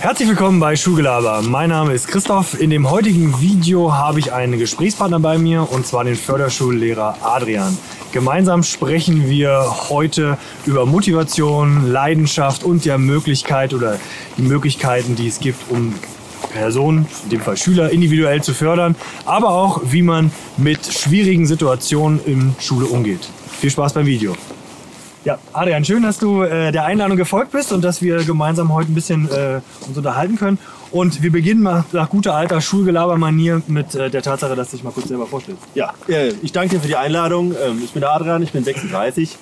Herzlich willkommen bei Schulgelaber. Mein Name ist Christoph. In dem heutigen Video habe ich einen Gesprächspartner bei mir und zwar den Förderschullehrer Adrian. Gemeinsam sprechen wir heute über Motivation, Leidenschaft und der Möglichkeit oder die Möglichkeiten, die es gibt, um Personen, in dem Fall Schüler, individuell zu fördern, aber auch, wie man mit schwierigen Situationen in Schule umgeht. Viel Spaß beim Video. Ja, Adrian, schön, dass du äh, der Einladung gefolgt bist und dass wir gemeinsam heute ein bisschen äh, uns unterhalten können. Und wir beginnen mal nach guter alter Schulgelabermanier mit äh, der Tatsache, dass du dich mal kurz selber vorstellst. Ja, ich danke dir für die Einladung. Ähm, Ich bin der Adrian, ich bin 36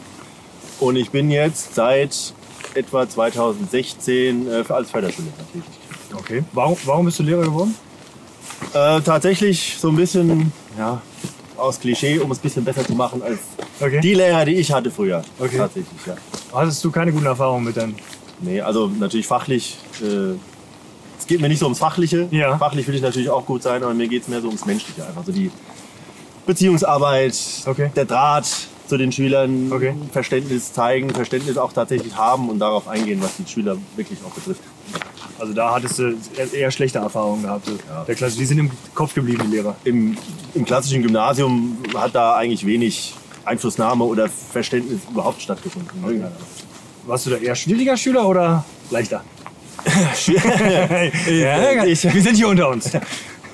und ich bin jetzt seit etwa 2016 äh, als Förderschullehrer tätig. Okay. Warum, warum bist du Lehrer geworden? Äh, tatsächlich so ein bisschen ja, aus Klischee, um es ein bisschen besser zu machen als Okay. die Lehrer, die ich hatte früher. Okay. Tatsächlich, ja. Hattest du keine guten Erfahrungen mit deinen? Nee, also natürlich fachlich. Äh, es geht mir nicht so ums Fachliche. Ja. Fachlich will ich natürlich auch gut sein, aber mir geht es mehr so ums Menschliche. Einfach so die Beziehungsarbeit, Okay. der Draht zu den Schülern, Okay. Verständnis zeigen, Verständnis auch tatsächlich haben und darauf eingehen, was die Schüler wirklich auch betrifft. Also da hattest du eher- schlechte Erfahrungen gehabt. Ja. Der Klasse, die sind im Kopf geblieben, die Lehrer. Im, Im klassischen Gymnasium hat da eigentlich wenig Einflussnahme oder Verständnis überhaupt stattgefunden. Warst du da eher schwieriger Schüler oder leichter? ja, ich, wir sind hier unter uns.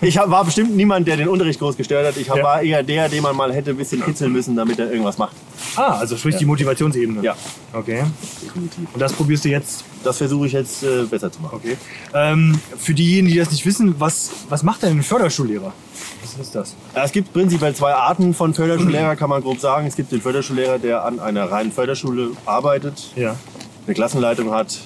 Ich war bestimmt niemand, der den Unterricht groß gestört hat. Ich war eher der, den man mal hätte ein bisschen kitzeln müssen, damit er irgendwas macht. Ah, also sprich die Motivationsebene. Ja, Okay. definitiv. Und das probierst du jetzt Das versuche ich jetzt äh, besser zu machen. Okay. Ähm, für diejenigen, die das nicht wissen, was, was macht denn ein Förderdschulllehrer? Was ist das? Ja, Es gibt prinzipiell zwei Arten von Förderschullehrer, kann man grob sagen. Es gibt den Förderschullehrer, der an einer reinen Förderschule arbeitet, Ja. eine Klassenleitung hat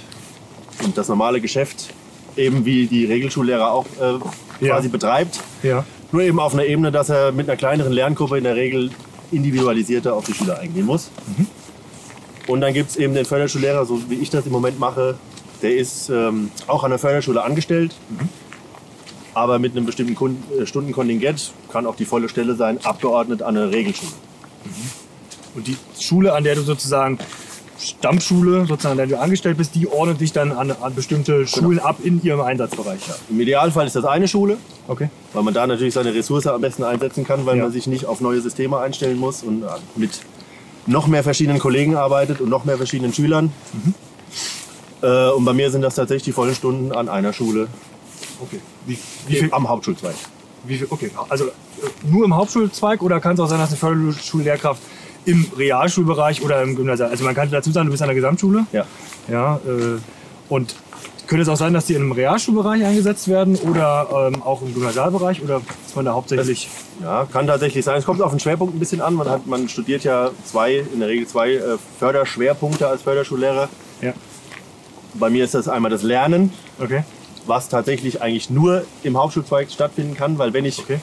und das normale Geschäft eben wie die Regelschullehrer auch äh, Ja. quasi betreibt. Ja. Nur eben auf einer Ebene, dass er mit einer kleineren Lerngruppe in der Regel individualisierter auf die Schüler eingehen muss. Und dann gibt es eben den Förderschullehrer, so wie ich das im Moment mache. Der ist ähm, auch an der Förderschule angestellt, aber mit einem bestimmten Kun äh, Stundenkontingent, kann auch die volle Stelle sein, abgeordnet an der Regelschule. Und die Schule, an der du sozusagen Stammschule, sozusagen, an der du angestellt bist, die ordnet dich dann an, an bestimmte Schulen ab in ihrem Einsatzbereich. Ja. Im Idealfall ist das eine Schule, Okay. weil man da natürlich seine Ressource am besten einsetzen kann, weil Ja. man sich nicht auf neue Systeme einstellen muss und äh, mit noch mehr verschiedenen Kollegen arbeitet und noch mehr verschiedenen Schülern. Äh, und bei mir sind das tatsächlich die vollen Stunden an einer Schule Okay. Wie, wie viel, am Hauptschulzweig. wie viel, okay. Also äh, nur im Hauptschulzweig oder kann es auch sein, dass eine Förderschullehrkraft im Realschulbereich oder im Gymnasium, also man kann dazu sagen, du bist an der Gesamtschule. Ja. Ja, äh, und könnte es auch sein, dass die einem Realschulbereich eingesetzt werden oder ähm, auch im Gymnasialbereich oder ist man da hauptsächlich? ja, kann tatsächlich sein. Es kommt auf den Schwerpunkt ein bisschen an. Man, hat, man studiert ja zwei, in der Regel zwei äh, Förderschwerpunkte als Förderschullehrer. Ja. Bei mir ist das einmal das Lernen, Okay. was tatsächlich eigentlich nur im Hauptschulzweig stattfinden kann, weil wenn ich Okay.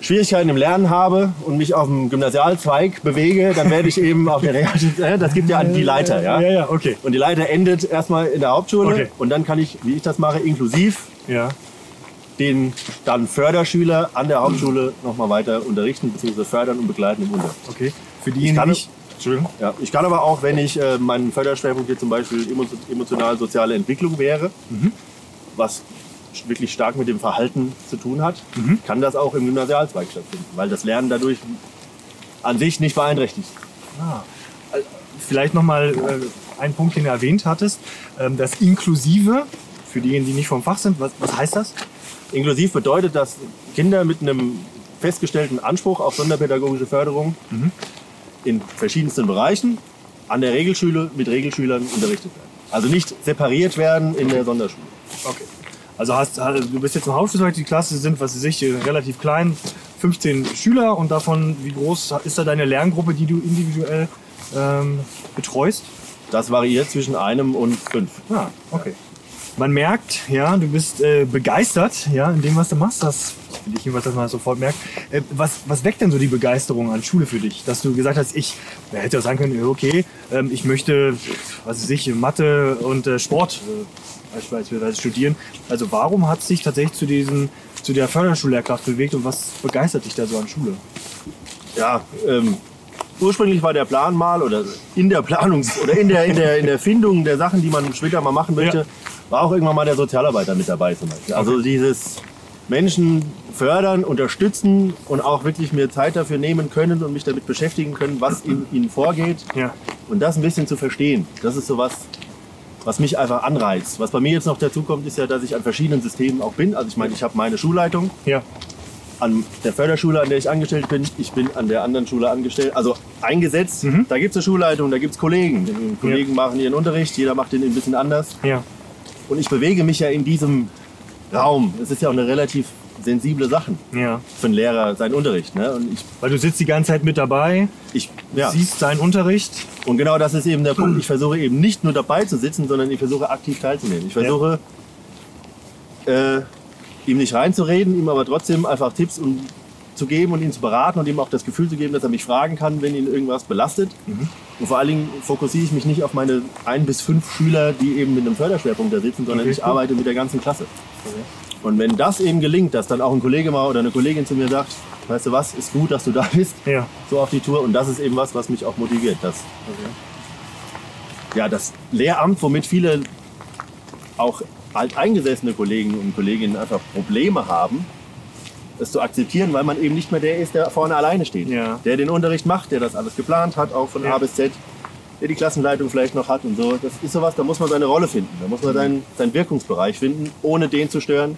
Schwierigkeiten im Lernen habe und mich auf dem Gymnasialzweig bewege, dann werde ich eben auf der Realschule, äh, das gibt ja die Leiter, ja. Ja, ja, okay. Und die Leiter endet erstmal in der Hauptschule Okay. und dann kann ich, wie ich das mache, inklusiv Ja. den dann Förderschüler an der Hauptschule nochmal weiter unterrichten bzw. fördern und begleiten im Unterricht. Okay. Für diejenigen, kann- die nicht. Entschuldigung. Ja, ich kann aber auch, wenn ich äh, mein Förderschwerpunkt hier zum Beispiel emo- emotional-soziale Entwicklung wäre, was wirklich stark mit dem Verhalten zu tun hat, kann das auch im Gymnasialzweig stattfinden, weil das Lernen dadurch an sich nicht beeinträchtigt. Ah. Vielleicht nochmal äh, ein Punkt, den du erwähnt hattest. Ähm, das Inklusive, für diejenigen, die nicht vom Fach sind, was, was heißt das? Inklusiv bedeutet, dass Kinder mit einem festgestellten Anspruch auf sonderpädagogische Förderung in verschiedensten Bereichen an der Regelschule mit Regelschülern unterrichtet werden. Also nicht separiert werden in der Sonderschule. Okay. Also hast, also du bist jetzt im Hauptschulzweig, die Klasse sind, was weiß ich, äh, relativ klein, 15 Schüler und davon, wie groß ist da deine Lerngruppe, die du individuell ähm, betreust? Das variiert zwischen einem und fünf. Ah, okay. Man merkt, ja, du bist äh, begeistert, ja, in dem, was du machst. Das finde ich jedenfalls, dass man das sofort merkt. Äh, was, was weckt denn so die Begeisterung an Schule für dich? Dass du gesagt hast, ich ja, hätte auch sagen können, okay, ähm, ich möchte, was weiß ich, Mathe und äh, Sport äh, beispielsweise studieren. Also warum hat es dich tatsächlich zu diesen, zu der Förderschullehrkraft bewegt und was begeistert dich da so an Schule? Ja, ähm, ursprünglich war der Plan mal oder in der Planung oder in der, in der, in der Findung der Sachen, die man später mal machen möchte, Ja. war auch irgendwann mal der Sozialarbeiter mit dabei zum Beispiel. Also dieses Menschen fördern, unterstützen und auch wirklich mir Zeit dafür nehmen können und mich damit beschäftigen können, was in ihnen vorgeht. Ja. Und das ein bisschen zu verstehen. Das ist sowas, was mich einfach anreizt. Was bei mir jetzt noch dazu kommt, ist ja, dass ich an verschiedenen Systemen auch bin. Also ich meine, ich habe meine Schulleitung Ja. an der Förderschule, an der ich angestellt bin. Ich bin an der anderen Schule angestellt, also eingesetzt. Da gibt es eine Schulleitung, da gibt es Kollegen. Die Kollegen machen ihren Unterricht, jeder macht den ein bisschen anders. Ja. Und ich bewege mich ja in diesem Raum. Es ist ja auch eine relativ sensible Sache Ja. für einen Lehrer, sein Unterricht. Ne? Und ich, Weil du sitzt die ganze Zeit mit dabei, ich, ja. siehst seinen Unterricht. Und genau das ist eben der Punkt. Ich versuche eben nicht nur dabei zu sitzen, sondern ich versuche aktiv teilzunehmen. Ich versuche, äh, ihm nicht reinzureden, ihm aber trotzdem einfach Tipps und, zu geben und ihn zu beraten und ihm auch das Gefühl zu geben, dass er mich fragen kann, wenn ihn irgendwas belastet. Und vor allen Dingen fokussiere ich mich nicht auf meine ein bis fünf Schüler, die eben mit einem Förderschwerpunkt da sitzen, sondern Okay, ich cool. arbeite mit der ganzen Klasse. Und wenn das eben gelingt, dass dann auch ein Kollege mal oder eine Kollegin zu mir sagt, weißt du was, ist gut, dass du da bist, Ja. so auf die Tour. Und das ist eben was, was mich auch motiviert. Das, ja, das Lehramt, womit viele auch alteingesessene Kollegen und Kolleginnen einfach Probleme haben, es zu akzeptieren, weil man eben nicht mehr der ist, der vorne alleine steht. Ja. Der den Unterricht macht, der das alles geplant hat, auch von Ja. A bis Z, der die Klassenleitung vielleicht noch hat und so. Das ist sowas, da muss man seine Rolle finden. Da muss man seinen, seinen Wirkungsbereich finden, ohne den zu stören,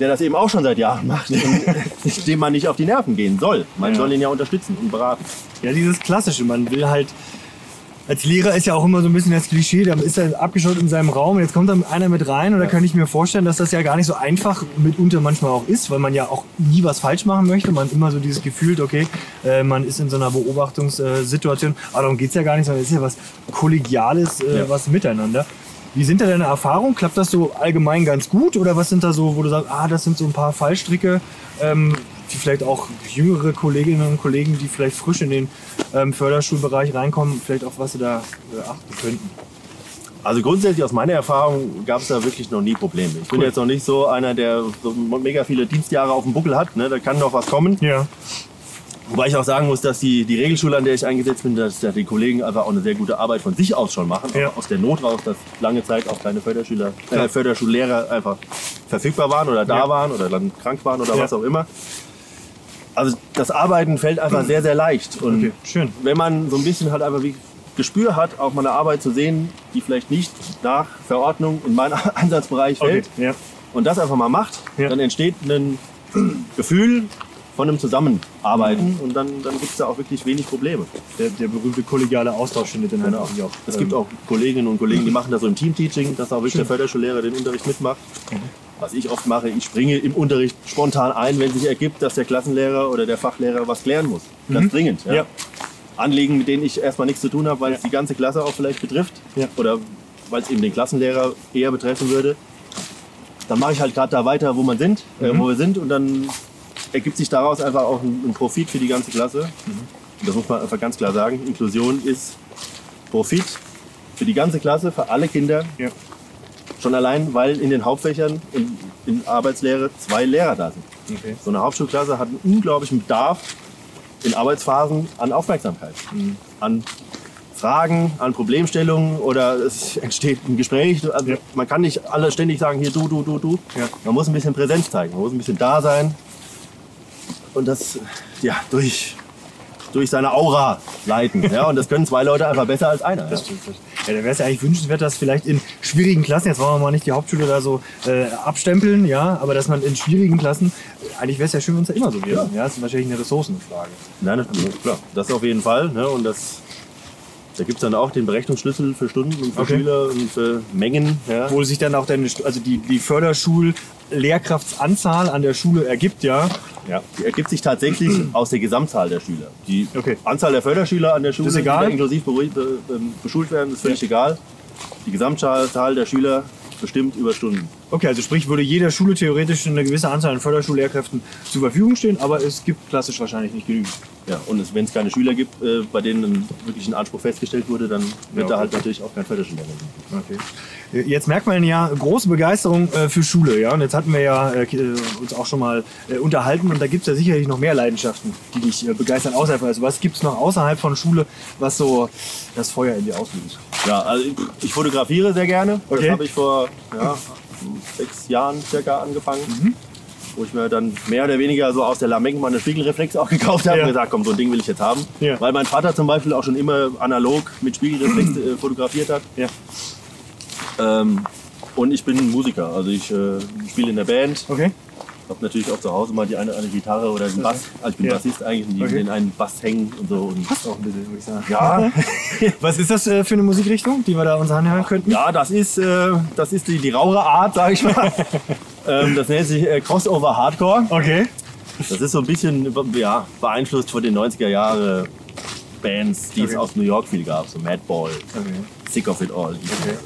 der das eben auch schon seit Jahren macht und dem man nicht auf die Nerven gehen soll. Man Ja. soll ihn ja unterstützen und beraten. Ja, dieses Klassische. Man will halt. Als Lehrer ist ja auch immer so ein bisschen das Klischee, da ist er abgeschottet in seinem Raum, jetzt kommt dann einer mit rein und da kann ich mir vorstellen, dass das ja gar nicht so einfach mitunter manchmal auch ist, weil man ja auch nie was falsch machen möchte. Man immer so dieses Gefühl, okay, äh, man ist in so einer Beobachtungssituation, aber darum geht es ja gar nicht, sondern es ist ja was Kollegiales, äh, Ja. was miteinander. Wie sind da deine Erfahrungen? Klappt das so allgemein ganz gut oder was sind da so, wo du sagst, ah, das sind so ein paar Fallstricke, ähm, die vielleicht auch jüngere Kolleginnen und Kollegen, die vielleicht frisch in den ähm, Förderschulbereich reinkommen, vielleicht auch was sie da äh, achten könnten? Also grundsätzlich aus meiner Erfahrung gab es da wirklich noch nie Probleme. Ich bin Cool. jetzt noch nicht so einer, der so mega viele Dienstjahre auf dem Buckel hat. Ne? Da kann noch was kommen. Ja. Wobei ich auch sagen muss, dass die, die Regelschule, an der ich eingesetzt bin, dass da die Kollegen einfach auch eine sehr gute Arbeit von sich aus schon machen. Ja. Aus der Not raus, dass lange Zeit auch keine Förderschüler, äh, Förderschullehrer einfach verfügbar waren oder da Ja. waren oder dann krank waren oder Ja. was auch immer. Also das Arbeiten fällt einfach sehr, sehr leicht. Und Okay, schön. wenn man so ein bisschen halt einfach wie Gespür hat, auch mal eine Arbeit zu sehen, die vielleicht nicht nach Verordnung in meinen Einsatzbereich Okay. fällt Ja. und das einfach mal macht, Ja. dann entsteht ein Gefühl von einem Zusammenarbeiten und dann, dann gibt es da auch wirklich wenig Probleme. Der, der berühmte kollegiale Austausch findet dann Genau. natürlich auch. Es ähm, gibt auch Kolleginnen und Kollegen, die machen das so im Teamteaching, dass auch wirklich der Förderschullehrer den Unterricht mitmacht. Mhm. Was ich oft mache, ich springe im Unterricht spontan ein, wenn sich ergibt, dass der Klassenlehrer oder der Fachlehrer was klären muss. Ganz dringend. Ja. Mhm. Ja. Anliegen, mit denen ich erstmal nichts zu tun habe, weil es die ganze Klasse auch vielleicht betrifft. Ja. Oder weil es eben den Klassenlehrer eher betreffen würde. Dann mache ich halt gerade da weiter, wo man sind, äh, Mhm. wo wir sind und dann ergibt sich daraus einfach auch ein, ein Profit für die ganze Klasse. Mhm. Das muss man einfach ganz klar sagen. Inklusion ist Profit für die ganze Klasse, für alle Kinder. Schon allein, weil in den Hauptfächern in, in Arbeitslehre zwei Lehrer da sind. Okay. So eine Hauptschulklasse hat einen unglaublichen Bedarf in Arbeitsphasen an Aufmerksamkeit, Mhm. an Fragen, an Problemstellungen oder es entsteht ein Gespräch. Also Ja. Man kann nicht alle ständig sagen, hier du, du, du, du. Ja. Man muss ein bisschen Präsenz zeigen, man muss ein bisschen da sein und das ja, durch, durch seine Aura leiten. Ja? Und das können zwei Leute einfach besser als einer. Ja. Das stimmt. Ja, da wäre es ja eigentlich wünschenswert, dass vielleicht in schwierigen Klassen, jetzt wollen wir mal nicht die Hauptschule da so äh, abstempeln, ja, aber dass man in schwierigen Klassen, eigentlich wäre es ja schön, wenn es ja immer so wäre. Ja. das ist wahrscheinlich eine Ressourcenfrage. Nein, das, klar, das auf jeden Fall. Ne? Und das, da gibt es dann auch den Berechnungsschlüssel für Stunden und für Okay. Schüler und für Mengen. Ja? Wo sich dann auch deine, also die, die Förderschul-Lehrkraftsanzahl an der Schule ergibt, ja. Ja, die ergibt sich tatsächlich aus der Gesamtzahl der Schüler. Die Okay. Anzahl der Förderschüler an der Schule, ist egal? die inklusiv be, be, beschult werden, ist völlig egal. Die Gesamtzahl der Schüler bestimmt über Stunden. Okay, also sprich, würde jeder Schule theoretisch eine gewisse Anzahl an Förderschullehrkräften zur Verfügung stehen, aber es gibt klassisch wahrscheinlich nicht genügend. Ja, und wenn es keine Schüler gibt, äh, bei denen wirklich ein Anspruch festgestellt wurde, dann wird Ja, da okay. halt natürlich auch kein Förderschullehrer geben. Okay. Jetzt merkt man ja große Begeisterung äh, für Schule, ja. Und jetzt hatten wir ja äh, äh, uns auch schon mal äh, unterhalten und da gibt es ja sicherlich noch mehr Leidenschaften, die dich äh, begeistern außerhalb. Also was gibt es noch außerhalb von Schule, was so das Feuer in dir auslöst? Ja, also ich, ich fotografiere sehr gerne. Okay. Das habe ich vor ja, sechs Jahren circa angefangen. Mhm. Wo ich mir dann mehr oder weniger so aus der Lamenken mal eine Spiegelreflex auch gekauft habe Ja. und gesagt, komm, so ein Ding will ich jetzt haben. Ja. Weil mein Vater zum Beispiel auch schon immer analog mit Spiegelreflex äh, fotografiert hat. Ja. Ähm, und ich bin Musiker, also ich äh, spiele in der Band. Okay. Habe natürlich auch zu Hause mal die eine, eine Gitarre oder den Bass. Also ich bin Ja. Bassist eigentlich, die Okay. den einen Bass hängen und so. Und Passt auch ein bisschen, würde ich sagen. ja, Was ist das äh, für eine Musikrichtung, die wir da uns anhören könnten? Ja, das ist, äh, das ist die, die rauere Art, sage ich mal. ähm, das nennt sich äh, Crossover Hardcore. Okay. Das ist so ein bisschen ja, beeinflusst von den 90er Jahre Bands, die es Okay. aus New York viel gab. So Madball, Okay. Sick of It All.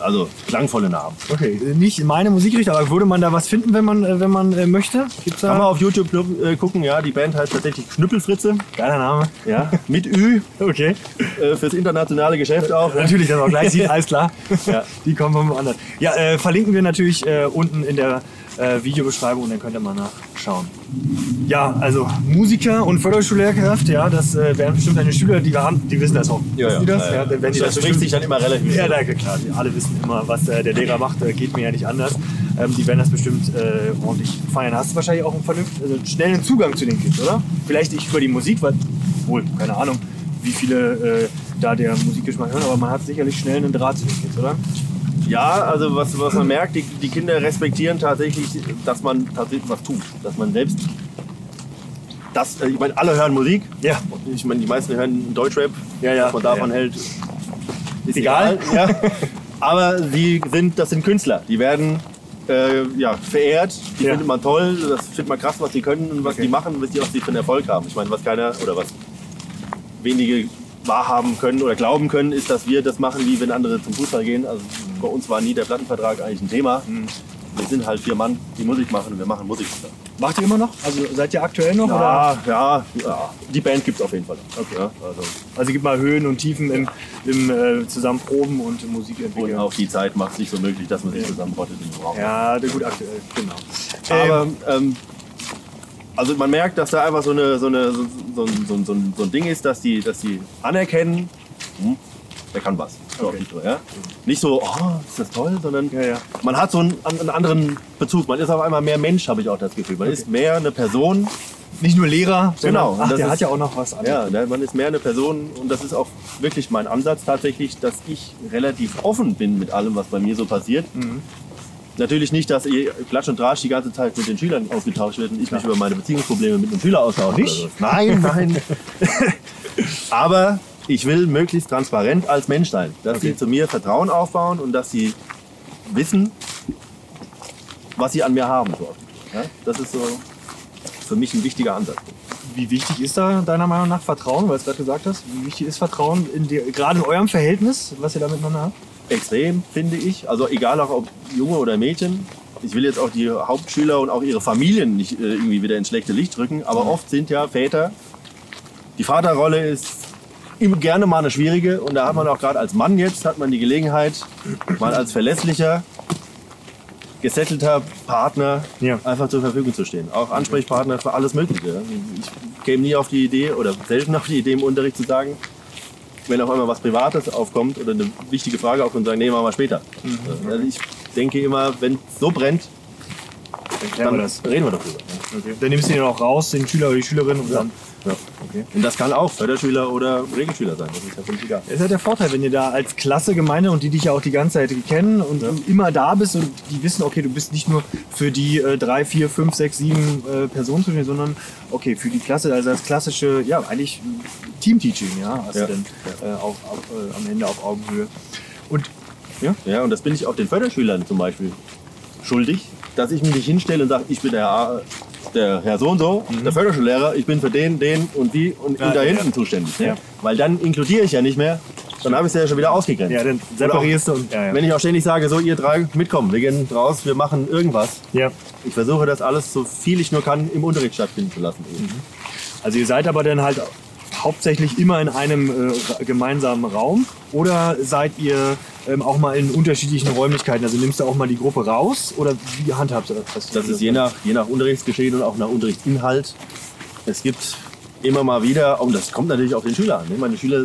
Also klangvolle Namen. Okay. Nicht meine Musikrichtung, aber würde man da was finden, wenn man, äh, wenn man äh, möchte? Gibt's Kann man da? auf YouTube äh, gucken, ja, die Band heißt tatsächlich Knüppelfritze. Geiler Name. Ja, mit Ü Okay. äh, fürs internationale Geschäft auch. Natürlich, dass man auch gleich sieht, alles klar. Ja. Die kommen vom anderen. Ja, äh, verlinken wir natürlich äh, unten in der äh, Videobeschreibung und dann könnt ihr mal nachschauen. Ja, also Musiker und Förderschullehrkraft, ja, das äh, wären bestimmt deine Schüler, die wir haben, die wissen das auch. Wissen die das? Ja, ja. dann werden die das, das spricht sich dann immer relativ Ja, schnell. danke, klar. Die alle wissen immer, was äh, der Lehrer macht. Äh, geht mir ja nicht anders. Ähm, die werden das bestimmt äh, ordentlich feiern. Hast du wahrscheinlich auch einen vernünftigen, also schnellen Zugang zu den Kids, oder? Vielleicht nicht über die Musik, weil, wohl, keine Ahnung, wie viele äh, da der Musikgeschmack hören, aber man hat sicherlich schnell einen Draht zu den Kids, oder? Ja, also was, was man merkt, die, die Kinder respektieren tatsächlich, dass man tatsächlich was tut. Dass man selbst. Das, äh, ich meine, alle hören Musik. Ja. Ich meine, die meisten hören Deutschrap. Ja, ja. Was man davon Ja. hält, ist Egal. egal. Ja. Aber sie sind, das sind Künstler. Die werden äh, ja, verehrt. Die findet man toll. Das findet man krass, was die können und was Okay. die machen, was die auch für einen Erfolg haben. Ich meine, was keiner oder was wenige wahrhaben können oder glauben können, ist, dass wir das machen, wie wenn andere zum Fußball gehen. Also bei uns war nie der Plattenvertrag eigentlich ein Thema. Mhm. Wir sind halt vier Mann, die Musik machen und wir machen Musik. Macht ihr immer noch? Also seid ihr aktuell noch? Oder? Ja, ja, ja. Die Band gibt es auf jeden Fall. Okay. Ja, also, Also gibt mal Höhen und Tiefen im, im äh, zusammen Proben und Musik und entwickeln. auch die Zeit macht es nicht so möglich, dass man sich zusammenrottet im Raum. Ja, gut, aktuell, genau. Aber ähm, also man merkt, dass da einfach so, eine, so, eine, so, so, ein- so, so, so ein Ding ist, dass die, dass die anerkennen, hm, der kann was. Okay. nicht, so, ja? nicht so, oh, ist das toll, sondern Ja, ja. man hat so einen, einen anderen Bezug. Man ist auf einmal mehr Mensch, habe ich auch das Gefühl. Man ist mehr eine Person. Nicht nur Lehrer, Genau, ach, der ist- hat ja auch noch was anderes. Ja, ne, man ist mehr eine Person und das ist auch wirklich mein Ansatz tatsächlich, dass ich relativ offen bin mit allem, was bei mir so passiert. Mhm. Natürlich nicht, dass ihr Klatsch und Tratsch die ganze Zeit mit den Schülern ausgetauscht wird und ich mich über meine Beziehungsprobleme mit einem Schüler austausche. Nicht? oder so. Nein, nein. Aber ich will möglichst transparent als Mensch sein, dass sie zu mir Vertrauen aufbauen und dass sie wissen, was sie an mir haben. So. Ja, das ist so für mich ein wichtiger Ansatz. Wie wichtig ist da deiner Meinung nach Vertrauen, weil du es gerade gesagt hast? Wie wichtig ist Vertrauen in dir, gerade in eurem Verhältnis, was ihr da miteinander habt? Extrem, finde ich. Also egal auch ob Junge oder Mädchen. Ich will jetzt auch die Hauptschüler und auch ihre Familien nicht äh, irgendwie wieder ins schlechte Licht drücken, aber oft sind ja Väter, die Vaterrolle ist immer gerne mal eine schwierige und da hat man auch gerade als Mann jetzt, hat man die Gelegenheit, mal als verlässlicher, gesettelter Partner Ja. einfach zur Verfügung zu stehen. Auch Ansprechpartner für alles Mögliche. Ich käme nie auf die Idee oder selten auf die Idee im Unterricht zu sagen, wenn auf einmal was Privates aufkommt oder eine wichtige Frage aufkommt, sagen, nee, machen wir später. Also ich denke immer, wenn es so brennt, Dann dann wir das. reden wir darüber. Okay. Dann nimmst du ihn auch raus, den Schüler oder die Schülerin und dann. Ja. Okay. Und das kann auch Förderschüler oder Regelschüler sein. Das ist ja völlig egal. Das ist halt der Vorteil, wenn ihr da als Klasse Gemeinde und die dich ja auch die ganze Zeit kennen und du immer da bist und die wissen, okay, du bist nicht nur für die äh, drei, vier, fünf, sechs, sieben äh, Personen zuständig, sondern okay, für die Klasse, also das klassische, ja, eigentlich Team-Teaching, ja, hast Ja. du dann äh, auf, auf, äh, am Ende auf Augenhöhe. Und ja, Ja, und das bin ich auch den Förderschülern zum Beispiel schuldig, dass ich mich nicht hinstelle und sage, ich bin der, Herr- der Herr so und so, der Förderschullehrer, ich bin für den, den und die und Ja, ihn da hinten ja. zuständig. Ne? Ja. Weil dann inkludiere ich ja nicht mehr dann habe ich es ja schon wieder ausgegrenzt. Ja, dann separierst du und. Wenn ich auch ständig sage, so ihr drei mitkommen, wir gehen raus, wir machen irgendwas. ja. Ich versuche das alles so viel ich nur kann im Unterricht stattfinden zu lassen. eben. Also ihr seid aber dann halt hauptsächlich immer in einem äh, gemeinsamen Raum oder seid ihr ähm, auch mal in unterschiedlichen Räumlichkeiten? Also nimmst du auch mal die Gruppe raus oder wie handhabst du das? Das ist je nach, je nach Unterrichtsgeschehen und auch nach Unterrichtsinhalt. Es gibt immer mal wieder, und das kommt natürlich auf den Schüler an. Ne? Meine Schüler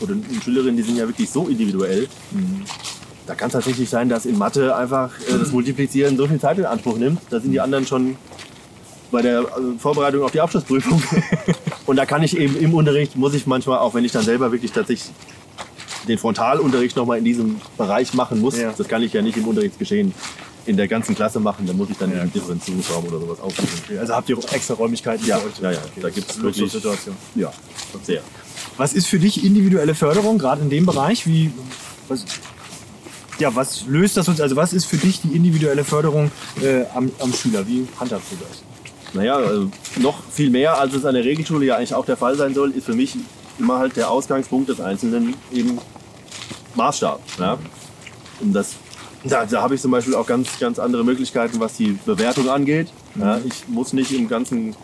oder Schülerinnen, die sind ja wirklich so individuell. Da kann es tatsächlich sein, dass in Mathe einfach äh, das Multiplizieren so viel Zeit in Anspruch nimmt. Da sind die anderen schon bei der äh, Vorbereitung auf die Abschlussprüfung. und da kann ich eben im Unterricht, muss ich manchmal, auch wenn ich dann selber wirklich tatsächlich den Frontalunterricht nochmal in diesem Bereich machen muss, Ja. das kann ich ja nicht im Unterrichtsgeschehen in der ganzen Klasse machen, dann muss ich dann ja. einen Differenzierungsraum oder sowas aufsuchen. Also habt ihr auch extra Räumlichkeiten Ja, ja, ja, da gibt es wirklich, Luxussituation. ja, sehr. Was ist für dich individuelle Förderung, gerade in dem Bereich? Wie, was, ja, was löst das uns? Also was ist für dich die individuelle Förderung äh, am, am Schüler? Wie handhabst du das? Naja, also noch viel mehr, als es an der Regelschule ja eigentlich auch der Fall sein soll, ist für mich immer halt der Ausgangspunkt des Einzelnen eben Maßstab. Ja? Und das, da, da habe ich zum Beispiel auch ganz, ganz andere Möglichkeiten, was die Bewertung angeht. Ja, ich muss nicht im ganzen